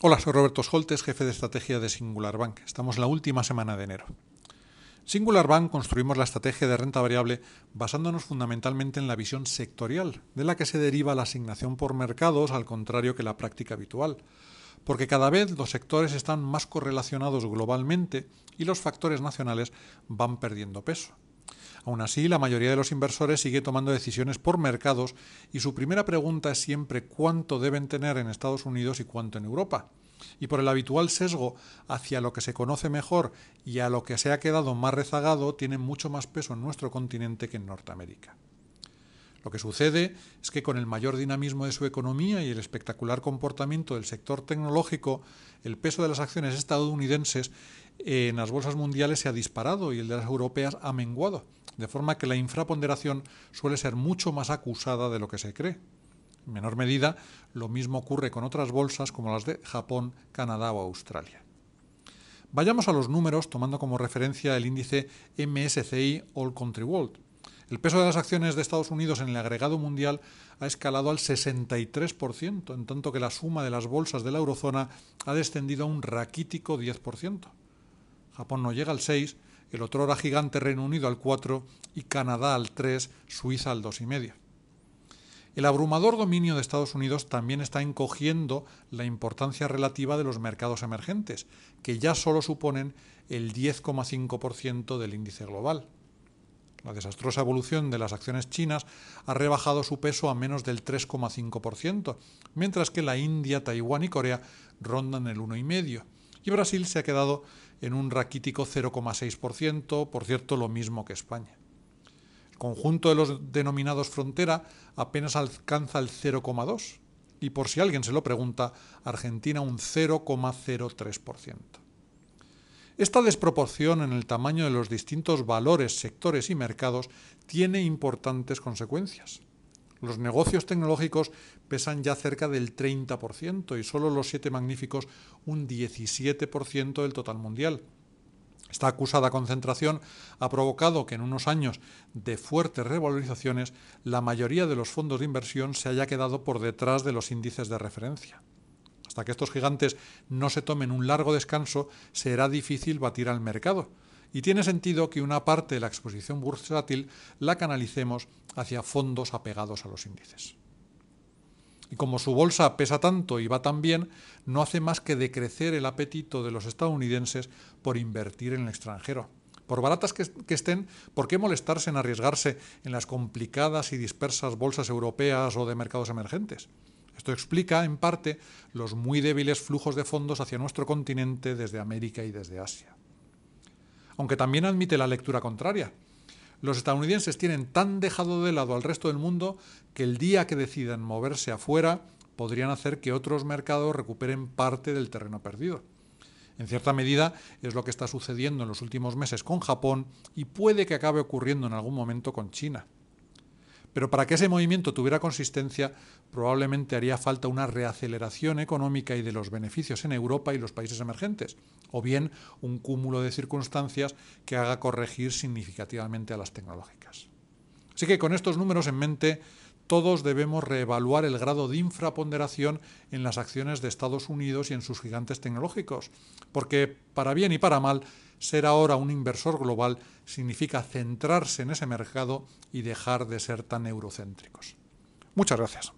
Hola, soy Roberto Scholtes, jefe de estrategia de Singular Bank. Estamos en la última semana de enero. Singular Bank construimos la estrategia de renta variable basándonos fundamentalmente en la visión sectorial, de la que se deriva la asignación por mercados, al contrario que la práctica habitual, porque cada vez los sectores están más correlacionados globalmente y los factores nacionales van perdiendo peso. Aún así, la mayoría de los inversores sigue tomando decisiones por mercados y su primera pregunta es siempre cuánto deben tener en Estados Unidos y cuánto en Europa. Y por el habitual sesgo hacia lo que se conoce mejor y a lo que se ha quedado más rezagado, tiene mucho más peso en nuestro continente que en Norteamérica. Lo que sucede es que con el mayor dinamismo de su economía y el espectacular comportamiento del sector tecnológico, el peso de las acciones estadounidenses en las bolsas mundiales se ha disparado y el de las europeas ha menguado de forma que la infraponderación suele ser mucho más acusada de lo que se cree. En menor medida, lo mismo ocurre con otras bolsas como las de Japón, Canadá o Australia. Vayamos a los números tomando como referencia el índice MSCI All Country World. El peso de las acciones de Estados Unidos en el agregado mundial ha escalado al 63%, en tanto que la suma de las bolsas de la eurozona ha descendido a un raquítico 10%. Japón no llega al 6%, el otro era gigante Reino Unido al 4 y Canadá al 3, Suiza al 2,5. El abrumador dominio de Estados Unidos también está encogiendo la importancia relativa de los mercados emergentes, que ya solo suponen el 10,5% del índice global. La desastrosa evolución de las acciones chinas ha rebajado su peso a menos del 3,5%, mientras que la India, Taiwán y Corea rondan el 1,5%, y Brasil se ha quedado en un raquítico 0,6%, por cierto, lo mismo que España. El conjunto de los denominados frontera apenas alcanza el 0,2% y por si alguien se lo pregunta, Argentina un 0,03%. Esta desproporción en el tamaño de los distintos valores, sectores y mercados tiene importantes consecuencias. Los negocios tecnológicos pesan ya cerca del 30% y solo los siete magníficos un 17% del total mundial. Esta acusada concentración ha provocado que en unos años de fuertes revalorizaciones la mayoría de los fondos de inversión se haya quedado por detrás de los índices de referencia. Hasta que estos gigantes no se tomen un largo descanso, será difícil batir al mercado y tiene sentido que una parte de la exposición bursátil la canalicemos hacia fondos apegados a los índices. Y como su bolsa pesa tanto y va tan bien, no hace más que decrecer el apetito de los estadounidenses por invertir en el extranjero. Por baratas que, estén, ¿por qué molestarse en arriesgarse en las complicadas y dispersas bolsas europeas o de mercados emergentes? Esto explica, en parte, los muy débiles flujos de fondos hacia nuestro continente desde América y desde Asia aunque también admite la lectura contraria. Los estadounidenses tienen tan dejado de lado al resto del mundo que el día que decidan moverse afuera podrían hacer que otros mercados recuperen parte del terreno perdido. En cierta medida es lo que está sucediendo en los últimos meses con Japón y puede que acabe ocurriendo en algún momento con China. Pero para que ese movimiento tuviera consistencia, probablemente haría falta una reaceleración económica y de los beneficios en Europa y los países emergentes, o bien un cúmulo de circunstancias que haga corregir significativamente a las tecnológicas. Así que con estos números en mente, todos debemos reevaluar el grado de infraponderación en las acciones de Estados Unidos y en sus gigantes tecnológicos, porque para bien y para mal, ser ahora un inversor global significa centrarse en ese mercado y dejar de ser tan eurocéntricos. Muchas gracias.